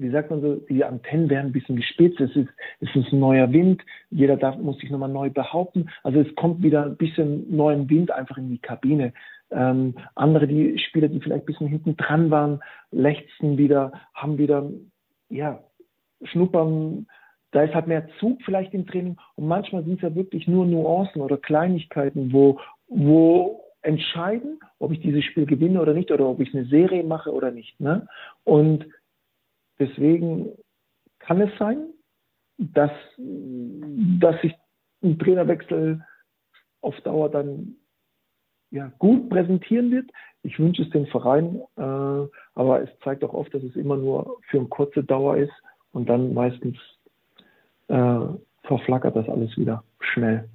wie sagt man so, die Antennen werden ein bisschen gespitzt, es ist, es ist ein neuer Wind, jeder darf, muss sich nochmal neu behaupten. Also es kommt wieder ein bisschen neuen Wind einfach in die Kabine. Ähm, andere, die Spieler, die vielleicht ein bisschen hinten dran waren, lechzen wieder, haben wieder, ja, schnuppern, da ist halt mehr Zug vielleicht im Training und manchmal sind es ja wirklich nur Nuancen oder Kleinigkeiten, wo, wo entscheiden, ob ich dieses Spiel gewinne oder nicht oder ob ich eine Serie mache oder nicht. Ne? Und Deswegen kann es sein, dass, dass sich ein Trainerwechsel auf Dauer dann ja, gut präsentieren wird. Ich wünsche es den Verein, äh, aber es zeigt auch oft, dass es immer nur für eine kurze Dauer ist und dann meistens äh, verflackert das alles wieder schnell.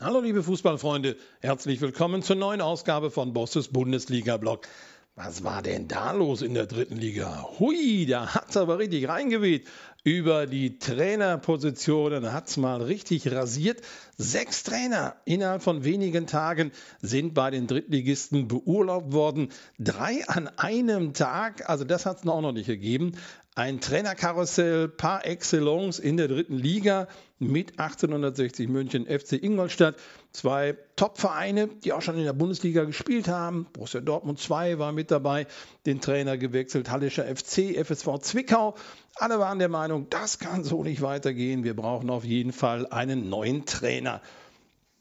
Hallo liebe Fußballfreunde, herzlich willkommen zur neuen Ausgabe von Bosses Bundesliga-Blog. Was war denn da los in der dritten Liga? Hui, da hat es aber richtig reingeweht. Über die Trainerpositionen hat es mal richtig rasiert. Sechs Trainer innerhalb von wenigen Tagen sind bei den Drittligisten beurlaubt worden. Drei an einem Tag, also das hat es auch noch nicht gegeben. Ein Trainerkarussell par excellence in der dritten Liga mit 1860 München FC Ingolstadt. Zwei Top-Vereine, die auch schon in der Bundesliga gespielt haben. Borussia Dortmund 2 war mit dabei, den Trainer gewechselt, Hallischer FC, FSV Zwickau. Alle waren der Meinung, das kann so nicht weitergehen. Wir brauchen auf jeden Fall einen neuen Trainer.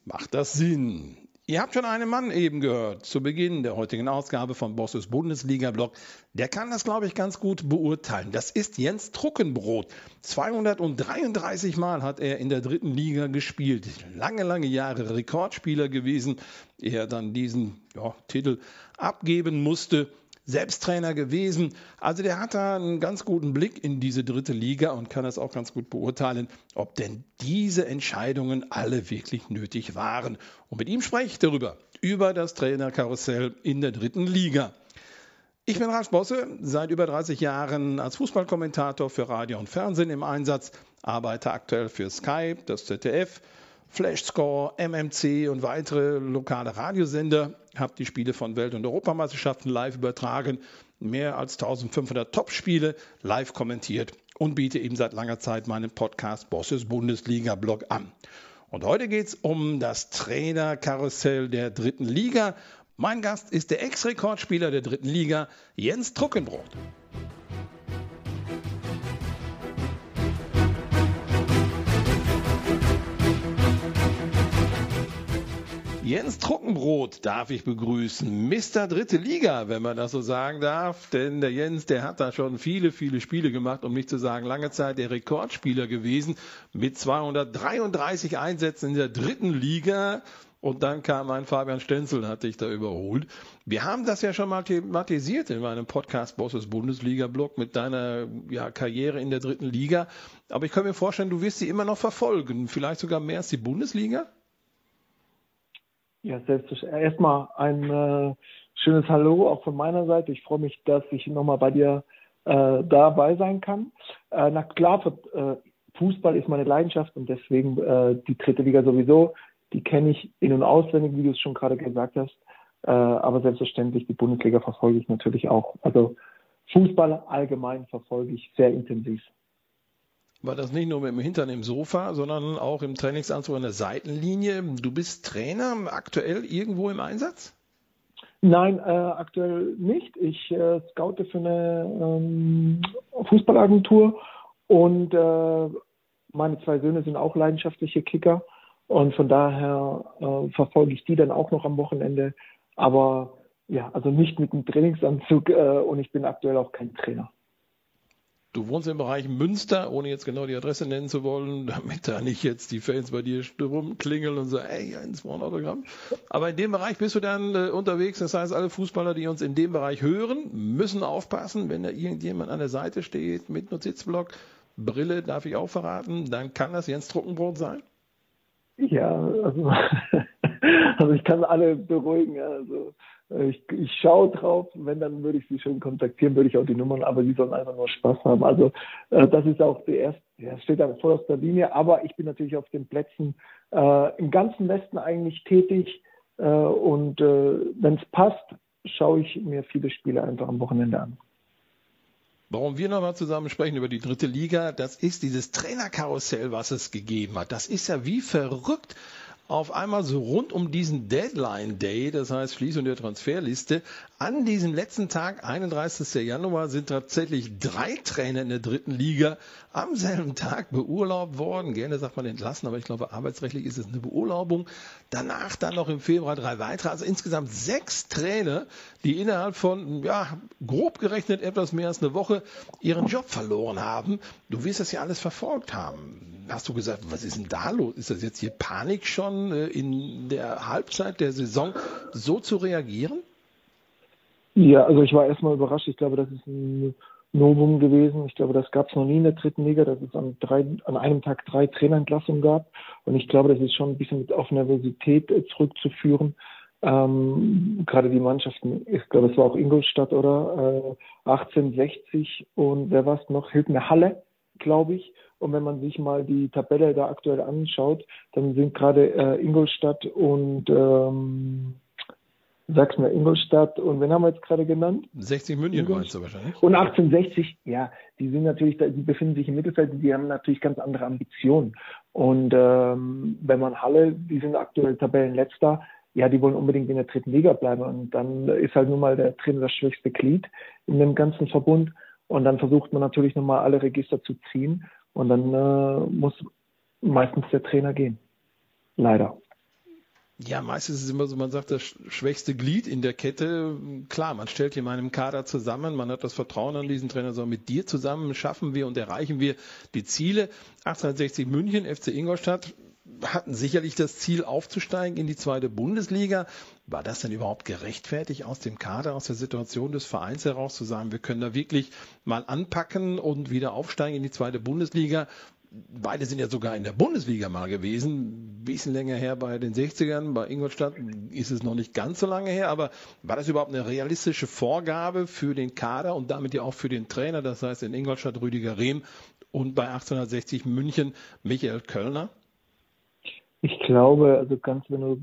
Macht das Sinn? Ihr habt schon einen Mann eben gehört zu Beginn der heutigen Ausgabe von Bosses Bundesliga-Blog. Der kann das, glaube ich, ganz gut beurteilen. Das ist Jens Truckenbrot. 233 Mal hat er in der dritten Liga gespielt. Lange, lange Jahre Rekordspieler gewesen. Er dann diesen ja, Titel abgeben musste selbst Trainer gewesen. Also der hat da einen ganz guten Blick in diese dritte Liga und kann das auch ganz gut beurteilen, ob denn diese Entscheidungen alle wirklich nötig waren. Und mit ihm spreche ich darüber, über das Trainerkarussell in der dritten Liga. Ich bin Ralf Bosse, seit über 30 Jahren als Fußballkommentator für Radio und Fernsehen im Einsatz, arbeite aktuell für Sky, das ZDF, Flashscore, MMC und weitere lokale Radiosender, habe die Spiele von Welt- und Europameisterschaften live übertragen, mehr als 1500 Top-Spiele live kommentiert und biete eben seit langer Zeit meinen Podcast Bosses Bundesliga-Blog an. Und heute geht es um das Trainerkarussell der dritten Liga. Mein Gast ist der Ex-Rekordspieler der dritten Liga, Jens Truckenbrot. Jens Trockenbrot darf ich begrüßen. Mr. Dritte Liga, wenn man das so sagen darf. Denn der Jens, der hat da schon viele, viele Spiele gemacht, um nicht zu sagen lange Zeit der Rekordspieler gewesen. Mit 233 Einsätzen in der dritten Liga. Und dann kam ein Fabian Stenzel, hatte ich da überholt. Wir haben das ja schon mal thematisiert in meinem Podcast Bosses Bundesliga-Blog mit deiner ja, Karriere in der dritten Liga. Aber ich kann mir vorstellen, du wirst sie immer noch verfolgen. Vielleicht sogar mehr als die Bundesliga? Ja, selbstverständlich. Erstmal ein äh, schönes Hallo auch von meiner Seite. Ich freue mich, dass ich nochmal bei dir äh, dabei sein kann. Äh, na klar, für, äh, Fußball ist meine Leidenschaft und deswegen äh, die dritte Liga sowieso. Die kenne ich in- und auswendig, wie du es schon gerade gesagt hast. Äh, aber selbstverständlich die Bundesliga verfolge ich natürlich auch. Also Fußball allgemein verfolge ich sehr intensiv war das nicht nur mit dem Hintern im Sofa, sondern auch im Trainingsanzug an der Seitenlinie. Du bist Trainer aktuell irgendwo im Einsatz? Nein, äh, aktuell nicht. Ich äh, scoute für eine ähm, Fußballagentur und äh, meine zwei Söhne sind auch leidenschaftliche Kicker und von daher äh, verfolge ich die dann auch noch am Wochenende. Aber ja, also nicht mit dem Trainingsanzug äh, und ich bin aktuell auch kein Trainer. Du wohnst im Bereich Münster, ohne jetzt genau die Adresse nennen zu wollen, damit da nicht jetzt die Fans bei dir rumklingeln und so, ey, eins ein Autogramm. Aber in dem Bereich bist du dann äh, unterwegs. Das heißt, alle Fußballer, die uns in dem Bereich hören, müssen aufpassen, wenn da irgendjemand an der Seite steht mit Notizblock, Brille, darf ich auch verraten, dann kann das Jens Trockenbrot sein? Ja, also, also ich kann alle beruhigen. Also ich, ich schaue drauf, wenn, dann würde ich sie schon kontaktieren, würde ich auch die Nummern, aber sie sollen einfach nur Spaß haben. Also äh, das ist auch die erste, ja, steht aus der Linie, aber ich bin natürlich auf den Plätzen äh, im ganzen Westen eigentlich tätig äh, und äh, wenn es passt, schaue ich mir viele Spiele einfach am Wochenende an. Warum wir nochmal zusammen sprechen über die dritte Liga, das ist dieses Trainerkarussell, was es gegeben hat. Das ist ja wie verrückt auf einmal so rund um diesen Deadline Day, das heißt Schließung der Transferliste, an diesem letzten Tag, 31. Januar, sind tatsächlich drei Trainer in der dritten Liga am selben Tag beurlaubt worden. Gerne sagt man entlassen, aber ich glaube, arbeitsrechtlich ist es eine Beurlaubung. Danach dann noch im Februar drei weitere, also insgesamt sechs Trainer, die innerhalb von, ja, grob gerechnet etwas mehr als eine Woche ihren Job verloren haben. Du wirst das ja alles verfolgt haben. Hast du gesagt, was ist denn da los? Ist das jetzt hier Panik schon äh, in der Halbzeit der Saison, so zu reagieren? Ja, also ich war erstmal überrascht. Ich glaube, das ist ein Novum gewesen. Ich glaube, das gab es noch nie in der dritten Liga, dass es an, drei, an einem Tag drei Trainerentlassungen gab. Und ich glaube, das ist schon ein bisschen auf Nervosität äh, zurückzuführen. Ähm, gerade die Mannschaften, ich glaube, es war auch Ingolstadt oder äh, 1860 und wer war es noch? Hilton Halle, glaube ich. Und wenn man sich mal die Tabelle da aktuell anschaut, dann sind gerade äh, Ingolstadt und ähm, sag's mir, Ingolstadt und wen haben wir jetzt gerade genannt? 60 München meinst du wahrscheinlich. Und 1860, ja, die sind natürlich, die befinden sich im Mittelfeld, die haben natürlich ganz andere Ambitionen. Und ähm, wenn man Halle, die sind aktuell Tabellenletzter, ja, die wollen unbedingt in der dritten Liga bleiben. Und dann ist halt nun mal der Trainer das schwächste Glied in dem ganzen Verbund. Und dann versucht man natürlich nochmal alle Register zu ziehen. Und dann äh, muss meistens der Trainer gehen. Leider. Ja, meistens ist es immer so, man sagt, das schwächste Glied in der Kette. Klar, man stellt hier meinem Kader zusammen, man hat das Vertrauen an diesen Trainer, so mit dir zusammen schaffen wir und erreichen wir die Ziele. 1860 München, FC Ingolstadt hatten sicherlich das Ziel aufzusteigen in die zweite Bundesliga. War das denn überhaupt gerechtfertigt aus dem Kader, aus der Situation des Vereins heraus zu sagen, wir können da wirklich mal anpacken und wieder aufsteigen in die zweite Bundesliga? beide sind ja sogar in der Bundesliga mal gewesen. Ein bisschen länger her bei den 60ern. Bei Ingolstadt ist es noch nicht ganz so lange her. Aber war das überhaupt eine realistische Vorgabe für den Kader und damit ja auch für den Trainer? Das heißt in Ingolstadt Rüdiger Rehm und bei 1860 München Michael Kölner? Ich glaube, also ganz, wenn du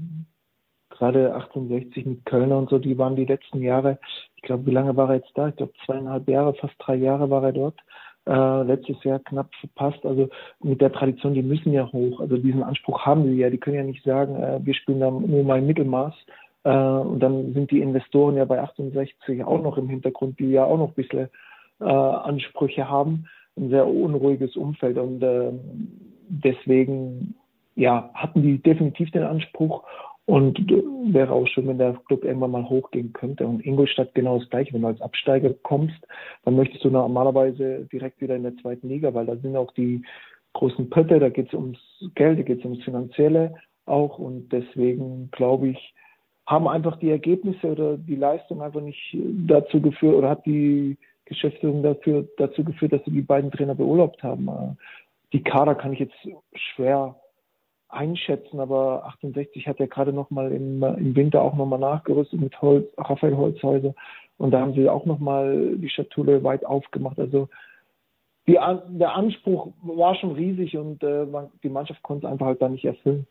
gerade 1860 mit Kölner und so, die waren die letzten Jahre, ich glaube, wie lange war er jetzt da? Ich glaube, zweieinhalb Jahre, fast drei Jahre war er dort äh, letztes Jahr knapp verpasst. Also mit der Tradition, die müssen ja hoch. Also diesen Anspruch haben sie ja. Die können ja nicht sagen, äh, wir spielen da nur mal Mittelmaß. Äh, und dann sind die Investoren ja bei 68 auch noch im Hintergrund, die ja auch noch ein bisschen äh, Ansprüche haben. Ein sehr unruhiges Umfeld. Und äh, deswegen ja, hatten die definitiv den Anspruch und wäre auch schön, wenn der Club irgendwann mal hochgehen könnte. Und Ingolstadt genau das gleiche. Wenn du als Absteiger kommst, dann möchtest du normalerweise direkt wieder in der zweiten Liga, weil da sind auch die großen Pötte, da geht es ums Geld, da geht es ums Finanzielle auch. Und deswegen glaube ich, haben einfach die Ergebnisse oder die Leistung einfach nicht dazu geführt oder hat die Geschäftsführung dafür, dazu geführt, dass sie die beiden Trainer beurlaubt haben. Die Kader kann ich jetzt schwer einschätzen, aber 68 hat ja gerade noch mal im, im Winter auch noch mal nachgerüstet mit Holz, Raphael Holzhäuser und da haben sie auch noch mal die Schatulle weit aufgemacht. Also die, der Anspruch war schon riesig und äh, die Mannschaft konnte es einfach halt da nicht erfüllen.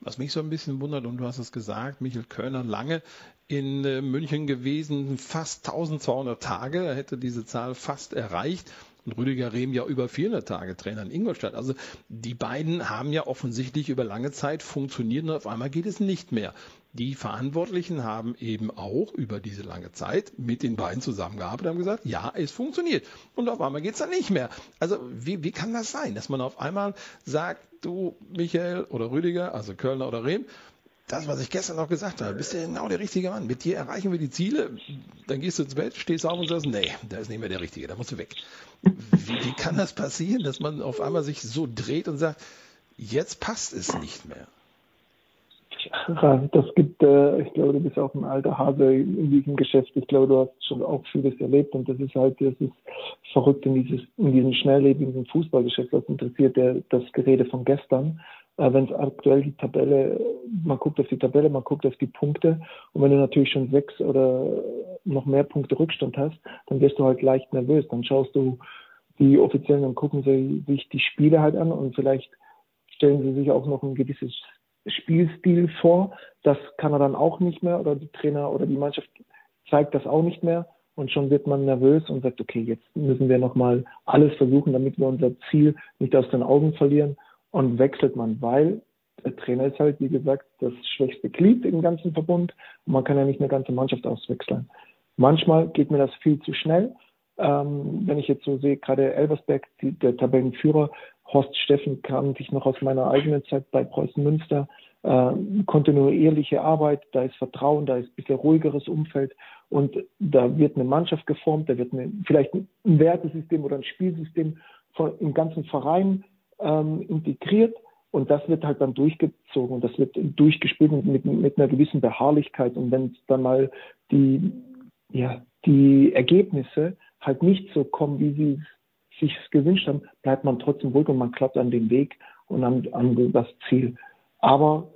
Was mich so ein bisschen wundert, und du hast es gesagt, Michael Kölner lange in äh, München gewesen, fast 1200 Tage, er hätte diese Zahl fast erreicht und Rüdiger Rehm ja über 400 Tage Trainer in Ingolstadt. Also die beiden haben ja offensichtlich über lange Zeit funktioniert und auf einmal geht es nicht mehr. Die Verantwortlichen haben eben auch über diese lange Zeit mit den beiden zusammengearbeitet und haben gesagt, ja, es funktioniert. Und auf einmal geht es dann nicht mehr. Also wie, wie kann das sein, dass man auf einmal sagt, du Michael oder Rüdiger, also Kölner oder Rehm, das, was ich gestern noch gesagt habe, bist du genau der richtige Mann. Mit dir erreichen wir die Ziele. Dann gehst du ins Bett, stehst auf und sagst, nee, da ist nicht mehr der Richtige, da musst du weg. Wie, wie kann das passieren, dass man auf einmal sich so dreht und sagt, jetzt passt es nicht mehr? Das gibt, äh, ich glaube, du bist auch ein alter Hase in diesem Geschäft. Ich glaube, du hast schon auch vieles erlebt und das ist halt, das ist verrückt in dieses, in diesem schnelllebigen Fußballgeschäft, was interessiert der, das Gerede von gestern wenn es aktuell die Tabelle, man guckt auf die Tabelle, man guckt auf die Punkte und wenn du natürlich schon sechs oder noch mehr Punkte Rückstand hast, dann wirst du halt leicht nervös. Dann schaust du die Offiziellen und gucken sie sich die Spiele halt an und vielleicht stellen sie sich auch noch ein gewisses Spielstil vor. Das kann er dann auch nicht mehr oder die Trainer oder die Mannschaft zeigt das auch nicht mehr. und schon wird man nervös und sagt, okay, jetzt müssen wir nochmal alles versuchen, damit wir unser Ziel nicht aus den Augen verlieren und wechselt man, weil der Trainer ist halt, wie gesagt, das schwächste Glied im ganzen Verbund und man kann ja nicht eine ganze Mannschaft auswechseln. Manchmal geht mir das viel zu schnell. Ähm, wenn ich jetzt so sehe, gerade Elversberg, die, der Tabellenführer, Horst Steffen kannte ich noch aus meiner eigenen Zeit bei Preußen Münster, äh, kontinuierliche Arbeit, da ist Vertrauen, da ist ein bisschen ruhigeres Umfeld und da wird eine Mannschaft geformt, da wird eine, vielleicht ein Wertesystem oder ein Spielsystem von, im ganzen Verein ähm, integriert und das wird halt dann durchgezogen und das wird durchgespielt mit, mit einer gewissen Beharrlichkeit und wenn dann mal die, ja, die Ergebnisse halt nicht so kommen, wie sie sich gewünscht haben, bleibt man trotzdem ruhig und man klappt an den Weg und an, an das Ziel. Aber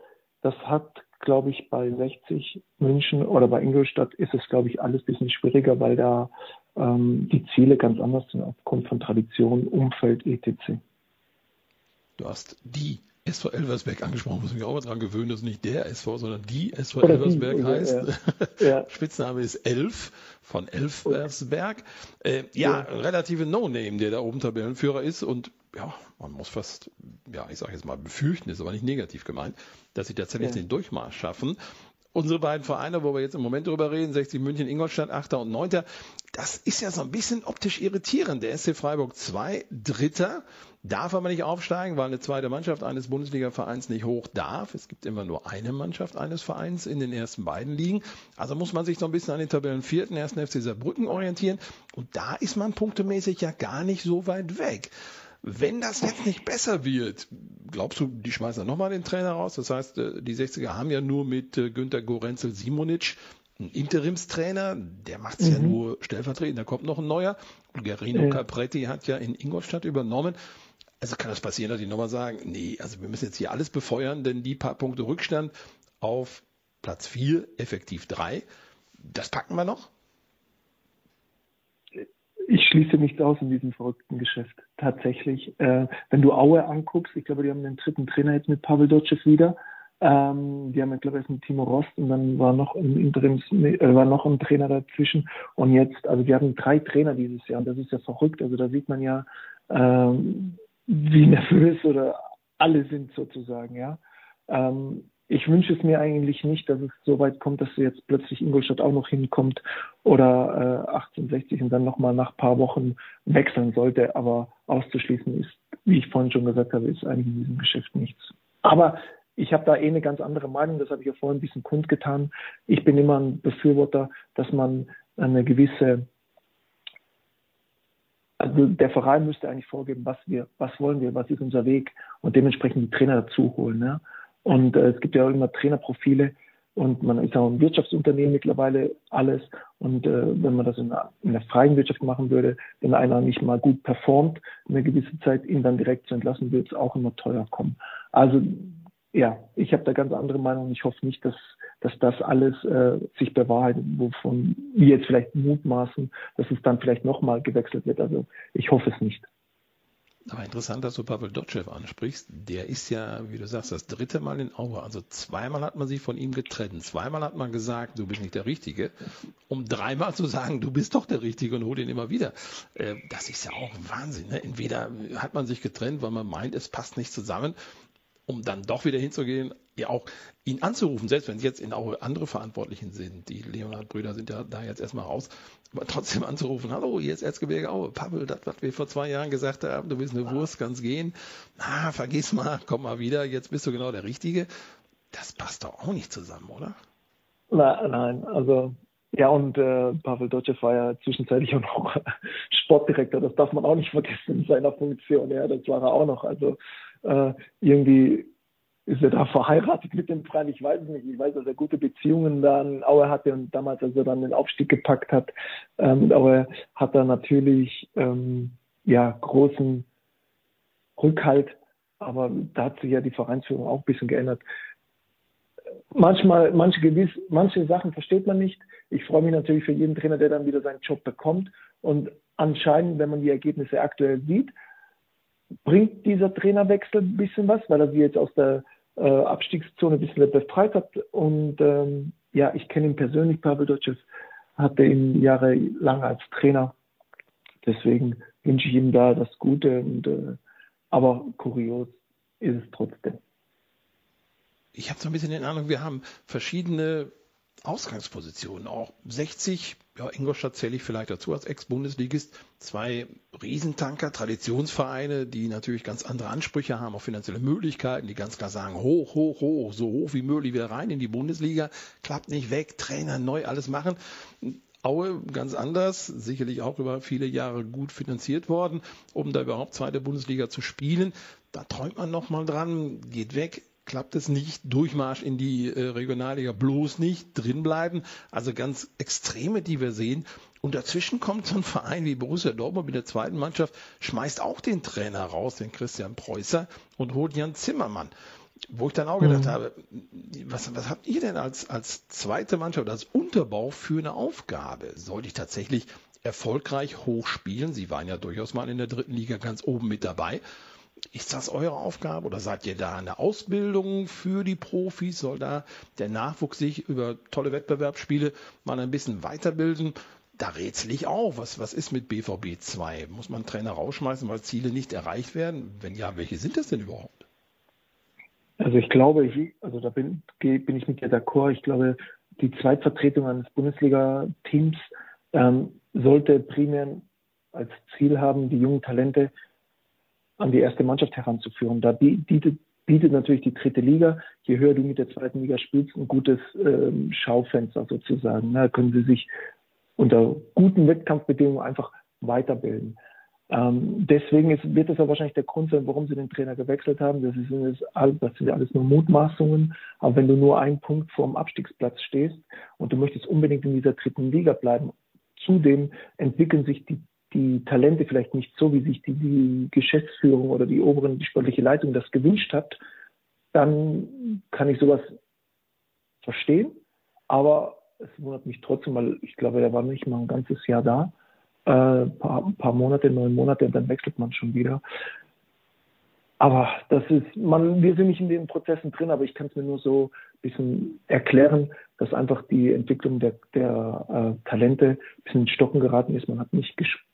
das hat, glaube ich, bei 60 München oder bei Ingolstadt ist es, glaube ich, alles ein bisschen schwieriger, weil da ähm, die Ziele ganz anders sind aufgrund von Tradition, Umfeld, etc. Du hast die SV Elversberg angesprochen, muss mich auch mal dran gewöhnen, dass nicht der SV, sondern die SV Oder Elversberg die, heißt. Ja. ja. Spitzname ist Elf von Elversberg. Äh, ja, ja, relative No-Name, der da oben Tabellenführer ist und ja, man muss fast, ja, ich sage jetzt mal befürchten, ist aber nicht negativ gemeint, dass sie tatsächlich ja. den Durchmarsch schaffen. Unsere beiden Vereine, wo wir jetzt im Moment drüber reden, 60 München, Ingolstadt, 8. und 9. Das ist ja so ein bisschen optisch irritierend. Der SC Freiburg 2, Dritter, darf aber nicht aufsteigen, weil eine zweite Mannschaft eines Bundesliga-Vereins nicht hoch darf. Es gibt immer nur eine Mannschaft eines Vereins in den ersten beiden Ligen. Also muss man sich so ein bisschen an den Tabellen vierten, ersten FC Saarbrücken orientieren. Und da ist man punktemäßig ja gar nicht so weit weg. Wenn das jetzt nicht besser wird, glaubst du, die schmeißen dann nochmal den Trainer raus? Das heißt, äh, die 60er haben ja nur mit äh, Günter Gorenzel Simonic einen Interimstrainer, der macht es mhm. ja nur stellvertretend, da kommt noch ein neuer. Und Gerino ja. Capretti hat ja in Ingolstadt übernommen. Also kann das passieren, dass die nochmal sagen, nee, also wir müssen jetzt hier alles befeuern, denn die paar Punkte Rückstand auf Platz 4, effektiv 3, das packen wir noch? Ich schließe nichts aus in diesem verrückten Geschäft. Tatsächlich. Äh, wenn du Aue anguckst, ich glaube, die haben den dritten Trainer jetzt mit Pavel Dotschew wieder. Ähm, die haben, glaube ich, mit Timo Rost und dann war noch ein Interims, äh, war noch ein Trainer dazwischen. Und jetzt, also wir haben drei Trainer dieses Jahr und das ist ja verrückt. Also da sieht man ja, ähm, wie nervös oder alle sind sozusagen, ja. Ähm, ich wünsche es mir eigentlich nicht, dass es so weit kommt, dass jetzt plötzlich Ingolstadt auch noch hinkommt oder äh, 1860 und dann nochmal nach ein paar Wochen wechseln sollte. Aber auszuschließen ist, wie ich vorhin schon gesagt habe, ist eigentlich in diesem Geschäft nichts. Aber ich habe da eh eine ganz andere Meinung, das habe ich ja vorhin ein bisschen kundgetan. Ich bin immer ein Befürworter, dass man eine gewisse also der Verein müsste eigentlich vorgeben, was wir, was wollen wir, was ist unser Weg und dementsprechend die Trainer dazu holen. Ne? Und äh, es gibt ja auch immer Trainerprofile und man ist auch ein Wirtschaftsunternehmen mittlerweile alles. Und äh, wenn man das in einer, in einer freien Wirtschaft machen würde, wenn einer nicht mal gut performt, eine gewisse Zeit ihn dann direkt zu entlassen, würde es auch immer teuer kommen. Also ja, ich habe da ganz andere Meinung ich hoffe nicht, dass, dass das alles äh, sich bewahrheitet, wovon wir jetzt vielleicht mutmaßen, dass es dann vielleicht nochmal gewechselt wird. Also ich hoffe es nicht. Aber interessant, dass du Pavel Dotschew ansprichst. Der ist ja, wie du sagst, das dritte Mal in Aue. Also zweimal hat man sich von ihm getrennt. Zweimal hat man gesagt, du bist nicht der Richtige. Um dreimal zu sagen, du bist doch der Richtige und hol ihn immer wieder. Äh, das ist ja auch Wahnsinn. Ne? Entweder hat man sich getrennt, weil man meint, es passt nicht zusammen um dann doch wieder hinzugehen, ja auch ihn anzurufen, selbst wenn es jetzt in auch andere Verantwortlichen sind. Die Leonhard-Brüder sind ja da jetzt erstmal raus, aber trotzdem anzurufen, hallo, hier ist Erzgebirge Aue, Pavel, das, was wir vor zwei Jahren gesagt haben, du bist eine Wurst, kannst gehen, na, vergiss mal, komm mal wieder, jetzt bist du genau der Richtige. Das passt doch auch nicht zusammen, oder? Nein, nein, also ja, und äh, Pavel Dotschew war ja zwischenzeitlich auch noch Sportdirektor. Das darf man auch nicht vergessen in seiner Funktion. Ja, das war er auch noch. Also äh, irgendwie ist er da verheiratet mit dem Freien? Ich weiß es nicht. Ich weiß, dass er gute Beziehungen da in Aue hatte und damals, als er dann den Aufstieg gepackt hat, ähm, Aue hat er natürlich ähm, ja großen Rückhalt. Aber da hat sich ja die Vereinsführung auch ein bisschen geändert. Manchmal, manche gewiss, manche Sachen versteht man nicht. Ich freue mich natürlich für jeden Trainer, der dann wieder seinen Job bekommt. Und anscheinend, wenn man die Ergebnisse aktuell sieht, bringt dieser Trainerwechsel ein bisschen was, weil er sie jetzt aus der äh, Abstiegszone ein bisschen befreit hat. Und ähm, ja, ich kenne ihn persönlich, Pavel Dotschew, hatte ihn jahrelang als Trainer. Deswegen wünsche ich ihm da das Gute. Und, äh, aber kurios ist es trotzdem. Ich habe so ein bisschen den Eindruck, wir haben verschiedene Ausgangspositionen. Auch 60, ja, Ingolstadt zähle ich vielleicht dazu als Ex-Bundesligist. Zwei Riesentanker, Traditionsvereine, die natürlich ganz andere Ansprüche haben auf finanzielle Möglichkeiten, die ganz klar sagen, hoch, hoch, hoch, so hoch wie möglich wieder rein in die Bundesliga. Klappt nicht weg, Trainer neu, alles machen. Aue ganz anders, sicherlich auch über viele Jahre gut finanziert worden, um da überhaupt zweite Bundesliga zu spielen. Da träumt man nochmal dran, geht weg, klappt es nicht, Durchmarsch in die äh, Regionalliga bloß nicht, drinbleiben. Also ganz Extreme, die wir sehen. Und dazwischen kommt so ein Verein wie Borussia Dortmund mit der zweiten Mannschaft, schmeißt auch den Trainer raus, den Christian Preußer, und holt Jan Zimmermann. Wo ich dann auch gedacht mhm. habe, was, was habt ihr denn als, als zweite Mannschaft, als Unterbau für eine Aufgabe? Sollte ich tatsächlich erfolgreich hochspielen? Sie waren ja durchaus mal in der dritten Liga ganz oben mit dabei. Ist das eure Aufgabe oder seid ihr da in der Ausbildung für die Profis? Soll da der Nachwuchs sich über tolle Wettbewerbsspiele mal ein bisschen weiterbilden? Da rätsel ich auch. Was, was ist mit BVB 2? Muss man Trainer rausschmeißen, weil Ziele nicht erreicht werden? Wenn ja, welche sind das denn überhaupt? Also ich glaube, ich, also da bin, bin ich mit dir d'accord. Ich glaube, die Zweitvertretung eines Bundesliga-Teams ähm, sollte primär als Ziel haben, die jungen Talente an die erste Mannschaft heranzuführen. Da bietet, bietet natürlich die dritte Liga, je höher du mit der zweiten Liga spielst, ein gutes ähm, Schaufenster sozusagen. Da können sie sich unter guten Wettkampfbedingungen einfach weiterbilden. Ähm, deswegen ist, wird das ja wahrscheinlich der Grund sein, warum sie den Trainer gewechselt haben. Das, ist, das sind alles nur Mutmaßungen. Aber wenn du nur einen Punkt vorm Abstiegsplatz stehst und du möchtest unbedingt in dieser dritten Liga bleiben, zudem entwickeln sich die die Talente vielleicht nicht so, wie sich die, die Geschäftsführung oder die oberen, die sportliche Leitung das gewünscht hat, dann kann ich sowas verstehen. Aber es wundert mich trotzdem, weil ich glaube, er war nicht mal ein ganzes Jahr da. Äh, paar, ein paar Monate, neun Monate, und dann wechselt man schon wieder. Aber das ist, man, wir sind nicht in den Prozessen drin, aber ich kann es mir nur so ein bisschen erklären, dass einfach die Entwicklung der, der äh, Talente ein bisschen in Stocken geraten ist. Man hat nicht gespielt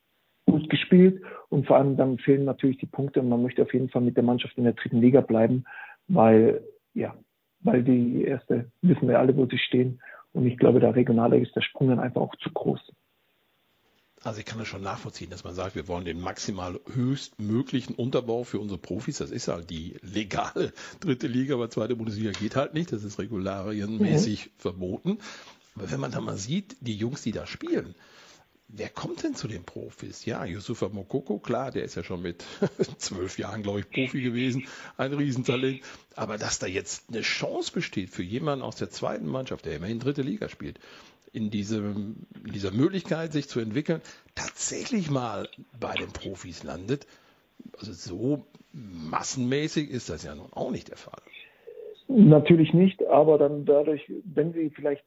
gut gespielt und vor allem dann fehlen natürlich die Punkte und man möchte auf jeden Fall mit der Mannschaft in der dritten Liga bleiben, weil ja, weil die erste wissen wir alle, wo sie stehen und ich glaube, der Regionale ist der Sprung dann einfach auch zu groß. Also ich kann das schon nachvollziehen, dass man sagt, wir wollen den maximal höchstmöglichen Unterbau für unsere Profis. Das ist halt die legale dritte Liga, aber zweite Bundesliga geht halt nicht. Das ist regularienmäßig mhm. verboten. Aber wenn man da mal sieht, die Jungs, die da spielen, Wer kommt denn zu den Profis? Ja, Yusufa Mokoko, klar, der ist ja schon mit zwölf Jahren, glaube ich, Profi gewesen, ein Riesentalent. Aber dass da jetzt eine Chance besteht für jemanden aus der zweiten Mannschaft, der immerhin dritte Liga spielt, in, diesem, in dieser Möglichkeit, sich zu entwickeln, tatsächlich mal bei den Profis landet, also so massenmäßig ist das ja nun auch nicht der Fall. Natürlich nicht, aber dann dadurch, wenn sie vielleicht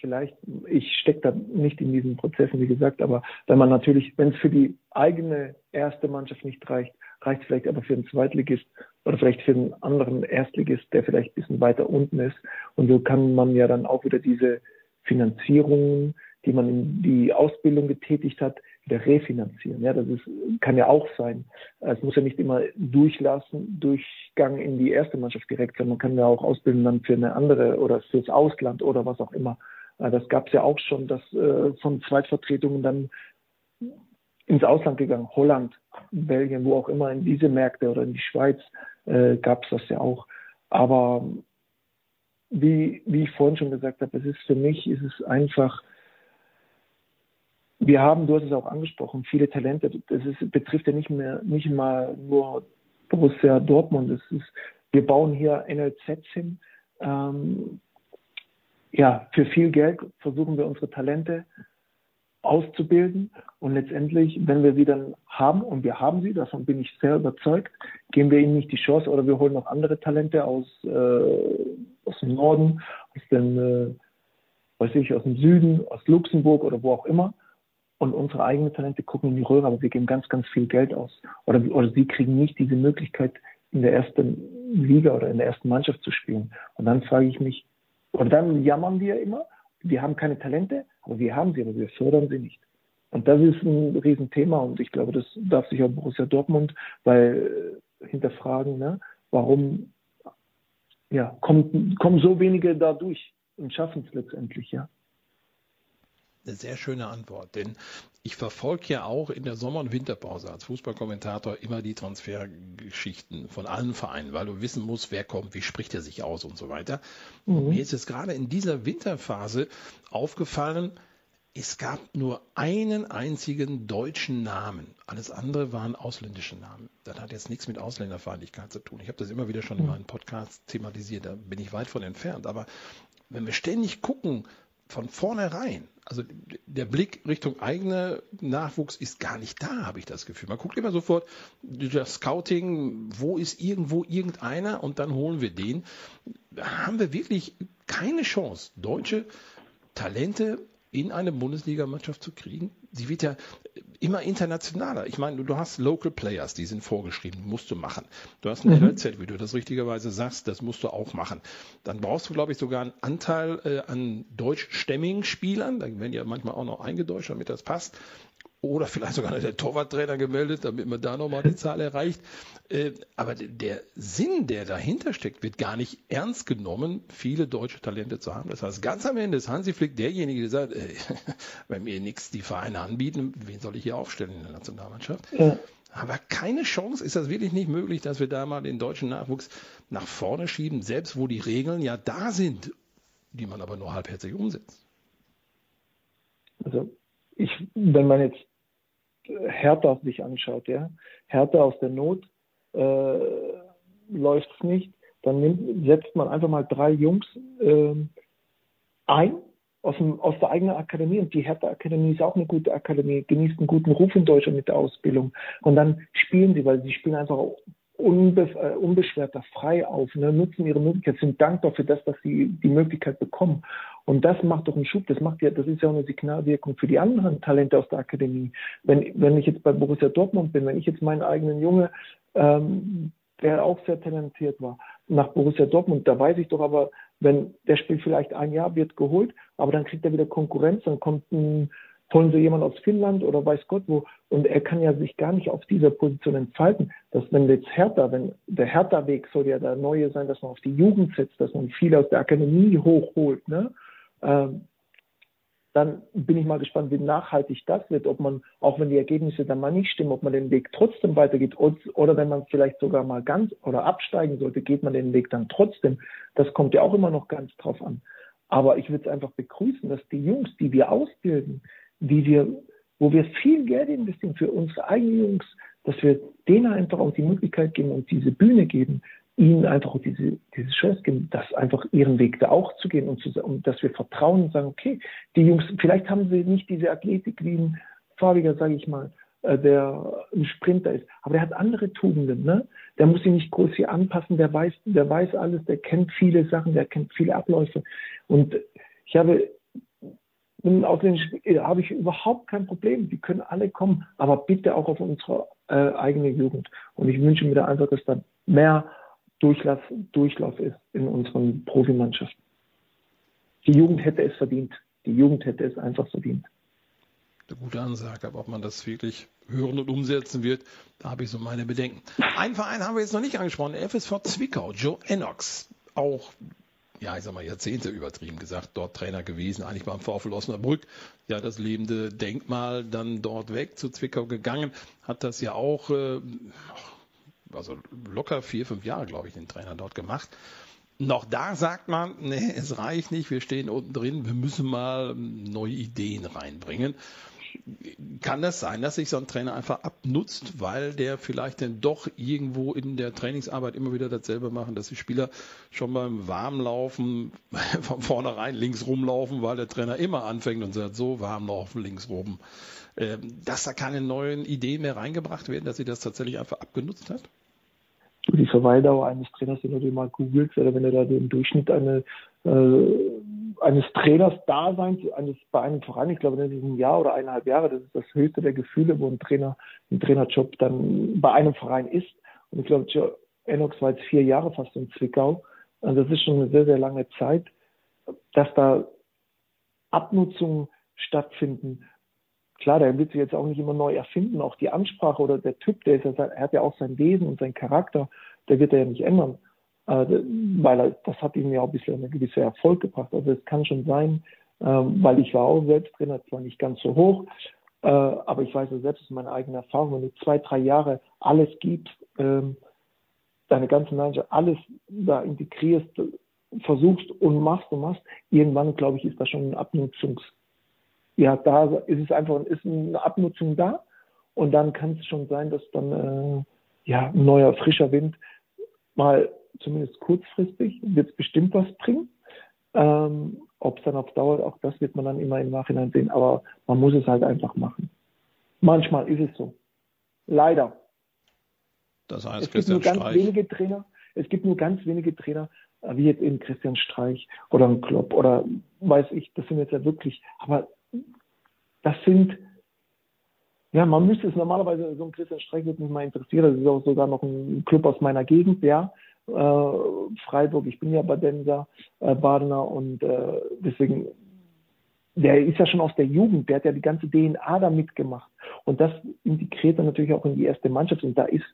vielleicht, ich stecke da nicht in diesen Prozessen, wie gesagt, aber wenn man natürlich, wenn es für die eigene erste Mannschaft nicht reicht, reicht es vielleicht aber für einen Zweitligist oder vielleicht für einen anderen Erstligist, der vielleicht ein bisschen weiter unten ist. Und so kann man ja dann auch wieder diese Finanzierungen, die man in die Ausbildung getätigt hat, wieder refinanzieren. Ja, das ist, kann ja auch sein. Es muss ja nicht immer durchlassen, Durchgang in die erste Mannschaft direkt sein. Man kann ja auch ausbilden dann für eine andere oder fürs Ausland oder was auch immer. Das gab es ja auch schon, dass äh, von Zweitvertretungen dann ins Ausland gegangen, Holland, Belgien, wo auch immer, in diese Märkte oder in die Schweiz äh, gab es das ja auch. Aber wie, wie ich vorhin schon gesagt habe, es ist für mich, ist es einfach, wir haben, du hast es auch angesprochen, viele Talente. Das ist, betrifft ja nicht mehr, nicht mal nur Borussia Dortmund. Es ist, wir bauen hier NLZs hin. Ähm, ja, für viel Geld versuchen wir unsere Talente auszubilden. Und letztendlich, wenn wir sie dann haben und wir haben sie, davon bin ich sehr überzeugt, geben wir ihnen nicht die Chance. Oder wir holen noch andere Talente aus, äh, aus dem Norden, aus dem, äh, weiß ich, aus dem Süden, aus Luxemburg oder wo auch immer. Und unsere eigenen Talente gucken in die Röhre, aber wir geben ganz, ganz viel Geld aus. Oder, oder sie kriegen nicht diese Möglichkeit in der ersten Liga oder in der ersten Mannschaft zu spielen. Und dann frage ich mich, und dann jammern wir immer, wir haben keine Talente, aber wir haben sie, aber wir fördern sie nicht. Und das ist ein Riesenthema und ich glaube, das darf sich auch Borussia Dortmund weil äh, hinterfragen, ne? warum ja, kommt, kommen so wenige da durch und schaffen es letztendlich, ja. Eine sehr schöne Antwort, denn ich verfolge ja auch in der Sommer- und Winterpause als Fußballkommentator immer die Transfergeschichten von allen Vereinen, weil du wissen musst, wer kommt, wie spricht er sich aus und so weiter. Mhm. Mir ist es gerade in dieser Winterphase aufgefallen, es gab nur einen einzigen deutschen Namen. Alles andere waren ausländische Namen. Das hat jetzt nichts mit Ausländerfeindlichkeit zu tun. Ich habe das immer wieder schon in mhm. meinen Podcasts thematisiert. Da bin ich weit von entfernt. Aber wenn wir ständig gucken, von vornherein, also der Blick Richtung eigener Nachwuchs ist gar nicht da, habe ich das Gefühl. Man guckt immer sofort, das Scouting, wo ist irgendwo irgendeiner und dann holen wir den. Da haben wir wirklich keine Chance, deutsche Talente in eine Bundesligamannschaft zu kriegen. Sie wird ja immer internationaler. Ich meine, du hast Local Players, die sind vorgeschrieben, musst du machen. Du hast ein mhm. LZ, wie du das richtigerweise sagst, das musst du auch machen. Dann brauchst du, glaube ich, sogar einen Anteil äh, an deutschstämmigen Spielern. Da werden ja manchmal auch noch eingedeutscht, damit das passt oder vielleicht sogar der Torwarttrainer gemeldet, damit man da nochmal die Zahl erreicht. Äh, aber der Sinn, der dahinter steckt, wird gar nicht ernst genommen, viele deutsche Talente zu haben. Das heißt, ganz am Ende ist Hansi Flick derjenige, der sagt, ey, wenn mir nichts die Vereine anbieten, wen soll ich hier aufstellen in der Nationalmannschaft? Ja. Aber keine Chance, ist das wirklich nicht möglich, dass wir da mal den deutschen Nachwuchs nach vorne schieben, selbst wo die Regeln ja da sind, die man aber nur halbherzig umsetzt. Also ich, wenn man jetzt Hertha sich anschaut, ja, Hertha aus der Not äh, läuft es nicht, dann nimmt, setzt man einfach mal drei Jungs äh, ein aus, dem, aus der eigenen Akademie. Und die Hertha Akademie ist auch eine gute Akademie, genießt einen guten Ruf in Deutschland mit der Ausbildung. Und dann spielen sie, weil sie spielen einfach unbe äh, unbeschwerter frei auf, ne, nutzen ihre Möglichkeit, sind dankbar für das, dass sie die Möglichkeit bekommen. Und das macht doch einen Schub, das macht ja, das ist ja auch eine Signalwirkung für die anderen Talente aus der Akademie. Wenn, wenn ich jetzt bei Borussia Dortmund bin, wenn ich jetzt meinen eigenen Junge, ähm, der auch sehr talentiert war, nach Borussia Dortmund, da weiß ich doch aber, wenn der spielt vielleicht ein Jahr, wird geholt, aber dann kriegt er wieder Konkurrenz, dann kommt ein holen sie jemand aus Finnland oder weiß Gott wo. Und er kann ja sich gar nicht auf dieser Position entfalten. Dass wenn jetzt Hertha, wenn der Hertha-Weg soll ja der neue sein, dass man auf die Jugend setzt, dass man viele aus der Akademie hochholt, ne? Ähm, dann bin ich mal gespannt, wie nachhaltig das wird, ob man, auch wenn die Ergebnisse dann mal nicht stimmen, ob man den Weg trotzdem weitergeht oder wenn man vielleicht sogar mal ganz oder absteigen sollte, geht man den Weg dann trotzdem. Das kommt ja auch immer noch ganz drauf an. Aber ich würde es einfach begrüßen, dass die Jungs, die wir ausbilden, wie wir, wo wir viel Geld investieren für unsere eigenen Jungs, dass wir denen einfach auch die Möglichkeit geben und diese Bühne geben, ihnen einfach auch diese, diese Chance geben, das einfach ihren Weg da auch zu gehen und, zu, und dass wir vertrauen und sagen, okay, die Jungs, vielleicht haben sie nicht diese Athletik wie ein Farbiger, sage ich mal, äh, der ein Sprinter ist, aber der hat andere Tugenden, ne? Der muss sich nicht groß hier anpassen, der weiß, der weiß alles, der kennt viele Sachen, der kennt viele Abläufe. Und ich habe mit ausländischen habe ich überhaupt kein Problem. Die können alle kommen, aber bitte auch auf unsere äh, eigene Jugend. Und ich wünsche mir da einfach, dass da mehr Durchlauf, Durchlauf ist in unseren Profimannschaften. Die Jugend hätte es verdient. Die Jugend hätte es einfach verdient. Eine gute Ansage, aber ob man das wirklich hören und umsetzen wird, da habe ich so meine Bedenken. Ein Verein haben wir jetzt noch nicht angesprochen, der FSV Zwickau, Joe Enox. Auch ja, ich sag mal, Jahrzehnte übertrieben gesagt, dort Trainer gewesen, eigentlich beim VfL Osnabrück, ja, das lebende Denkmal dann dort weg zu Zwickau gegangen, hat das ja auch, äh, also locker vier, fünf Jahre, glaube ich, den Trainer dort gemacht. Noch da sagt man, nee, es reicht nicht, wir stehen unten drin, wir müssen mal neue Ideen reinbringen kann das sein, dass sich so ein Trainer einfach abnutzt, weil der vielleicht dann doch irgendwo in der Trainingsarbeit immer wieder dasselbe machen, dass die Spieler schon beim Warmlaufen von vornherein links rumlaufen, weil der Trainer immer anfängt und sagt, so warm laufen, links rum. Ähm, dass da keine neuen Ideen mehr reingebracht werden, dass sie das tatsächlich einfach abgenutzt hat? Die Verweildauer eines Trainers, wenn du mal googelst oder wenn du da den Durchschnitt eine, äh, eines Trainers Daseins eines bei einem Verein, ich glaube, das ist ein Jahr oder eineinhalb Jahre, das ist das höchste der Gefühle, wo ein Trainer, ein Trainerjob dann bei einem Verein ist. Und ich glaube, Joe Enox war jetzt vier Jahre fast in Zwickau. Also das ist schon eine sehr, sehr lange Zeit, dass da Abnutzung stattfinden. Klar, der wird sich jetzt auch nicht immer neu erfinden. Auch die Ansprache oder der Typ, der, ist, er hat ja auch sein Wesen und seinen Charakter, der wird er ja nicht ändern. Äh, weil er, das hat ihm ja auch ein bisschen eine gewisse Erfolg gebracht. Also es kann schon sein, ähm, weil ich war auch selbst drin, zwar nicht ganz so hoch, äh, aber ich weiß ja selbst aus meiner eigenen Erfahrung, wenn du zwei, drei Jahre alles gibst, ähm, deine ganze Leidenschaft, alles da integrierst, versuchst und machst und machst, irgendwann, glaube ich, ist da schon ein Abnutzungs, ja, da ist es einfach, ist eine Abnutzung da und dann kann es schon sein, dass dann, äh, ja, ein neuer, frischer Wind mal zumindest kurzfristig wird es bestimmt was bringen. Ähm, Ob es dann auf Dauer, auch das wird man dann immer im Nachhinein sehen, aber man muss es halt einfach machen. Manchmal ist es so. Leider. Das heißt, es gibt nur ganz Streich. wenige Trainer, es gibt nur ganz wenige Trainer, äh, wie jetzt eben Christian Streich oder ein Klopp oder weiß ich, das sind jetzt ja wirklich, aber das sind, ja, man müsste es normalerweise, so ein Christian Streich würde mich mal interessieren, das ist auch sogar noch ein Club aus meiner Gegend, ja, Freiburg, ich bin ja Badenser, äh, Badener und äh, deswegen, der ist ja schon aus der Jugend, der hat ja die ganze DNA da mitgemacht. Und das integriert er natürlich auch in die erste Mannschaft. Und da ist,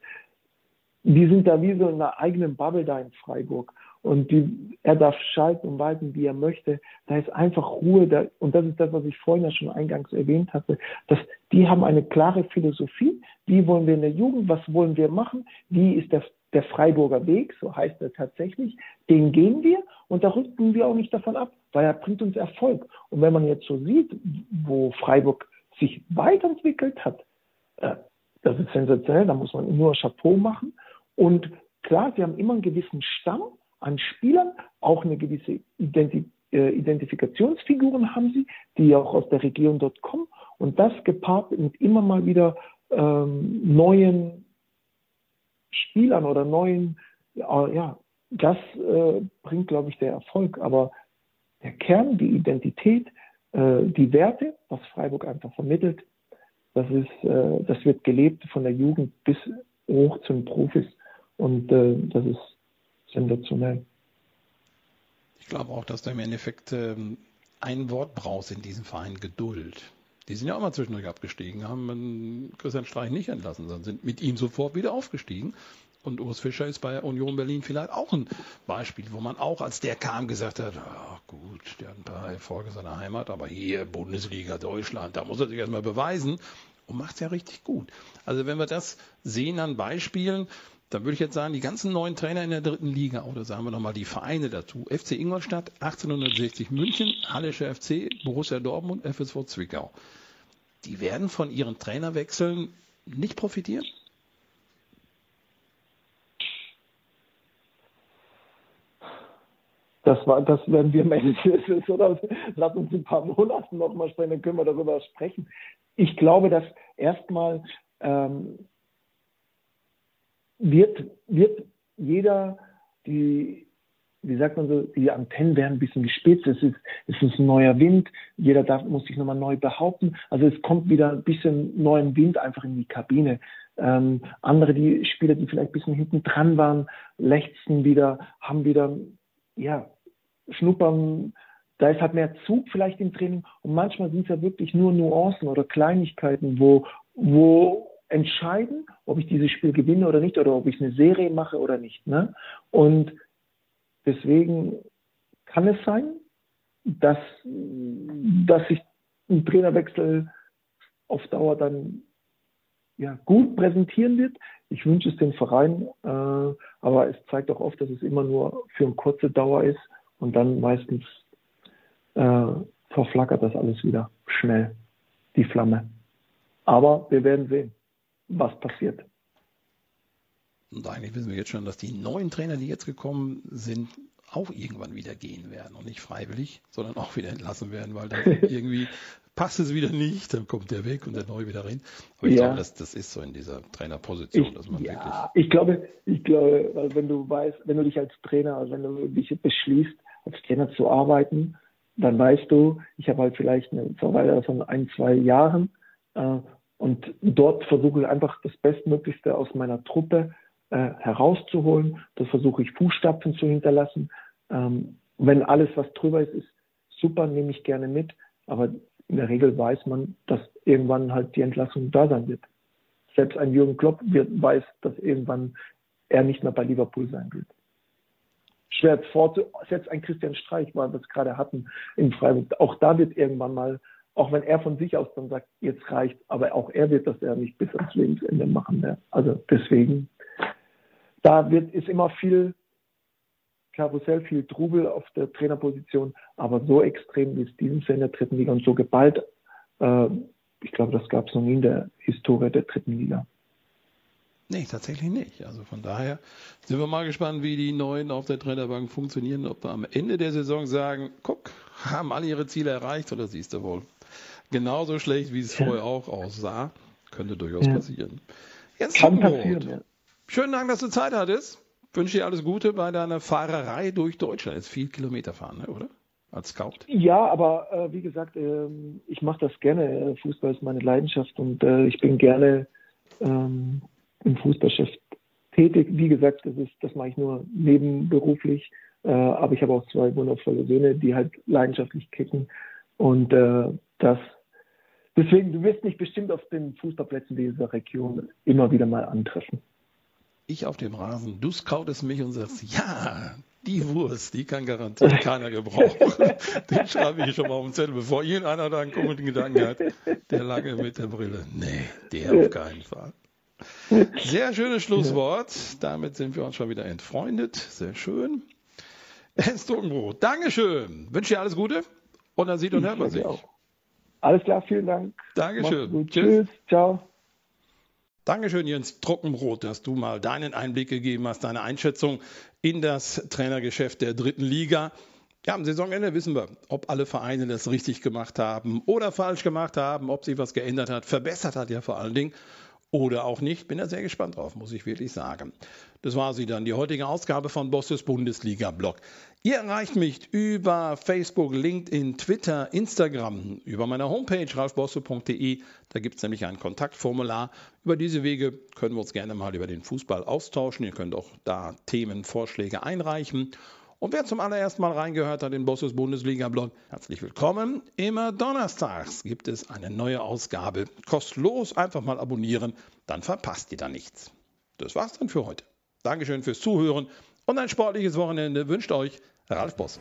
die sind da wie so in einer eigenen Bubble da in Freiburg. Und die, er darf schalten und walten, wie er möchte. Da ist einfach Ruhe. Da, und das ist das, was ich vorhin ja schon eingangs erwähnt hatte. Dass die haben eine klare Philosophie. Wie wollen wir in der Jugend? Was wollen wir machen? Wie ist der der Freiburger Weg, so heißt er tatsächlich, den gehen wir und da rücken wir auch nicht davon ab, weil er bringt uns Erfolg. Und wenn man jetzt so sieht, wo Freiburg sich weiterentwickelt hat, äh, das ist sensationell, da muss man nur Chapeau machen. Und klar, sie haben immer einen gewissen Stamm an Spielern, auch eine gewisse Identi äh, Identifikationsfiguren haben sie, die auch aus der Region dort kommen. Und das gepaart mit immer mal wieder ähm, neuen Spielern oder neuen, ja, das äh, bringt, glaube ich, der Erfolg. Aber der Kern, die Identität, äh, die Werte, was Freiburg einfach vermittelt, das ist, äh, das wird gelebt von der Jugend bis hoch zu den Profis. Und äh, das ist sensationell. Ich glaube auch, dass du im Endeffekt ähm, ein Wort brauchst in diesem Verein, Geduld. Die sind ja auch mal zwischendurch abgestiegen, haben Christian Streich nicht entlassen, sondern sind mit ihm sofort wieder aufgestiegen. Und Urs Fischer ist bei Union Berlin vielleicht auch ein Beispiel, wo man auch, als der kam, gesagt hat, ach gut, der hat ein paar Erfolge in seiner Heimat, aber hier Bundesliga Deutschland, da muss er sich erstmal beweisen und macht es ja richtig gut. Also wenn wir das sehen an Beispielen, dann würde ich jetzt sagen, die ganzen neuen Trainer in der dritten Liga, oder sagen wir nochmal die Vereine dazu, FC Ingolstadt, 1860 München, Hallische FC, Borussia Dortmund, FSV Zwickau. Die werden von ihren Trainerwechseln nicht profitieren? Das war, das werden wir am Ende des, oder lass uns in ein paar Monaten nochmal sprechen, dann können wir darüber sprechen. Ich glaube, dass erstmal ähm, wird, wird jeder die, wie sagt man so, die Antennen werden ein bisschen gespitzt, es ist, es ist ein neuer Wind, jeder darf, muss sich nochmal neu behaupten. Also es kommt wieder ein bisschen neuen Wind einfach in die Kabine. Ähm, andere, die Spieler, die vielleicht ein bisschen hinten dran waren, lechzen wieder, haben wieder ja, schnuppern, da ist halt mehr Zug vielleicht im Training und manchmal sind es ja wirklich nur Nuancen oder Kleinigkeiten, wo, wo entscheiden, ob ich dieses Spiel gewinne oder nicht oder ob ich eine Serie mache oder nicht. Ne? Und deswegen kann es sein, dass, dass sich ein Trainerwechsel auf Dauer dann ja, gut präsentieren wird. Ich wünsche es den Verein, äh, aber es zeigt auch oft, dass es immer nur für eine kurze Dauer ist und dann meistens äh, verflackert das alles wieder schnell, die Flamme. Aber wir werden sehen, was passiert. Und eigentlich wissen wir jetzt schon, dass die neuen Trainer, die jetzt gekommen sind, auch irgendwann wieder gehen werden und nicht freiwillig, sondern auch wieder entlassen werden, weil dann irgendwie passt es wieder nicht, dann kommt der weg und der neue wieder rein. Aber ich ja. glaube, das, das ist so in dieser Trainerposition, ich, dass man ja, wirklich. Ich glaube, ich glaube, weil wenn du weißt, wenn du dich als Trainer, also wenn du dich beschließt, als Trainer zu arbeiten, dann weißt du, ich habe halt vielleicht eine Verweigerung von ein, zwei Jahren äh, und dort versuche ich einfach das Bestmöglichste aus meiner Truppe äh, herauszuholen. Das versuche ich Fußstapfen zu hinterlassen. Ähm, wenn alles, was drüber ist, ist super, nehme ich gerne mit. aber in der Regel weiß man, dass irgendwann halt die Entlassung da sein wird. Selbst ein Jürgen Klopp wird, weiß, dass irgendwann er nicht mehr bei Liverpool sein wird. Schwer vorzusetzen, selbst ein Christian Streich, weil wir es gerade hatten in Freiburg, auch da wird irgendwann mal, auch wenn er von sich aus dann sagt, jetzt reicht, aber auch er wird das ja nicht bis ans Lebensende machen. Mehr. Also deswegen, da wird, ist immer viel Karussell, viel Trubel auf der Trainerposition, aber so extrem wie es diesen Jahr in der dritten Liga und so geballt, äh, ich glaube, das gab es noch nie in der Historie der dritten Liga. Nee, tatsächlich nicht. Also von daher sind wir mal gespannt, wie die Neuen auf der Trainerbank funktionieren. Ob wir am Ende der Saison sagen, guck, haben alle ihre Ziele erreicht oder siehst du wohl? Genauso schlecht, wie es vorher auch aussah. Könnte durchaus ja. passieren. Jetzt Kann passieren, ja. Schönen Dank, dass du Zeit hattest wünsche dir alles Gute bei deiner Fahrerei durch Deutschland. Jetzt viel Kilometer fahren, ne, oder? Als Scout? Ja, aber äh, wie gesagt, äh, ich mache das gerne. Fußball ist meine Leidenschaft und äh, ich bin gerne ähm, im Fußballgeschäft tätig. Wie gesagt, das, ist, das mache ich nur nebenberuflich. Äh, aber ich habe auch zwei wundervolle Söhne, die halt leidenschaftlich kicken. Und äh, das deswegen, du wirst mich bestimmt auf den Fußballplätzen dieser Region immer wieder mal antreffen ich auf dem Rasen, du scoutest mich und sagst, ja, die Wurst, die kann garantiert keiner gebrauchen. Den schreibe ich schon mal auf den Zettel, bevor irgendeiner da einen komischen Gedanken hat. Der lange mit der Brille. Nee, der auf keinen Fall. Sehr schönes Schlusswort. Damit sind wir uns schon wieder entfreundet. Sehr schön. Hens Trockenbrot, Dankeschön. Wünsche dir alles Gute und dann sieht und hört man sich. Auch. Alles klar, vielen Dank. Dankeschön. Tschüss. Tschüss. Ciao. Dankeschön, Jens Trockenbrot, dass du mal deinen Einblick gegeben hast, deine Einschätzung in das Trainergeschäft der dritten Liga. Ja, am Saisonende wissen wir, ob alle Vereine das richtig gemacht haben oder falsch gemacht haben, ob sich was geändert hat, verbessert hat ja vor allen Dingen oder auch nicht. Bin da sehr gespannt drauf, muss ich wirklich sagen. Das war sie dann, die heutige Ausgabe von Bosses Bundesliga-Blog. Ihr erreicht mich über Facebook, LinkedIn, Twitter, Instagram, über meine Homepage ralfbosse.de. Da gibt es nämlich ein Kontaktformular. Über diese Wege können wir uns gerne mal über den Fußball austauschen. Ihr könnt auch da Themenvorschläge einreichen. Und wer zum allerersten Mal reingehört hat in Bosses Bundesliga-Blog, herzlich willkommen. Immer donnerstags gibt es eine neue Ausgabe. Kostenlos, einfach mal abonnieren, dann verpasst ihr da nichts. Das war's dann für heute. Dankeschön fürs Zuhören und ein sportliches Wochenende wünscht euch Ralf Bosse.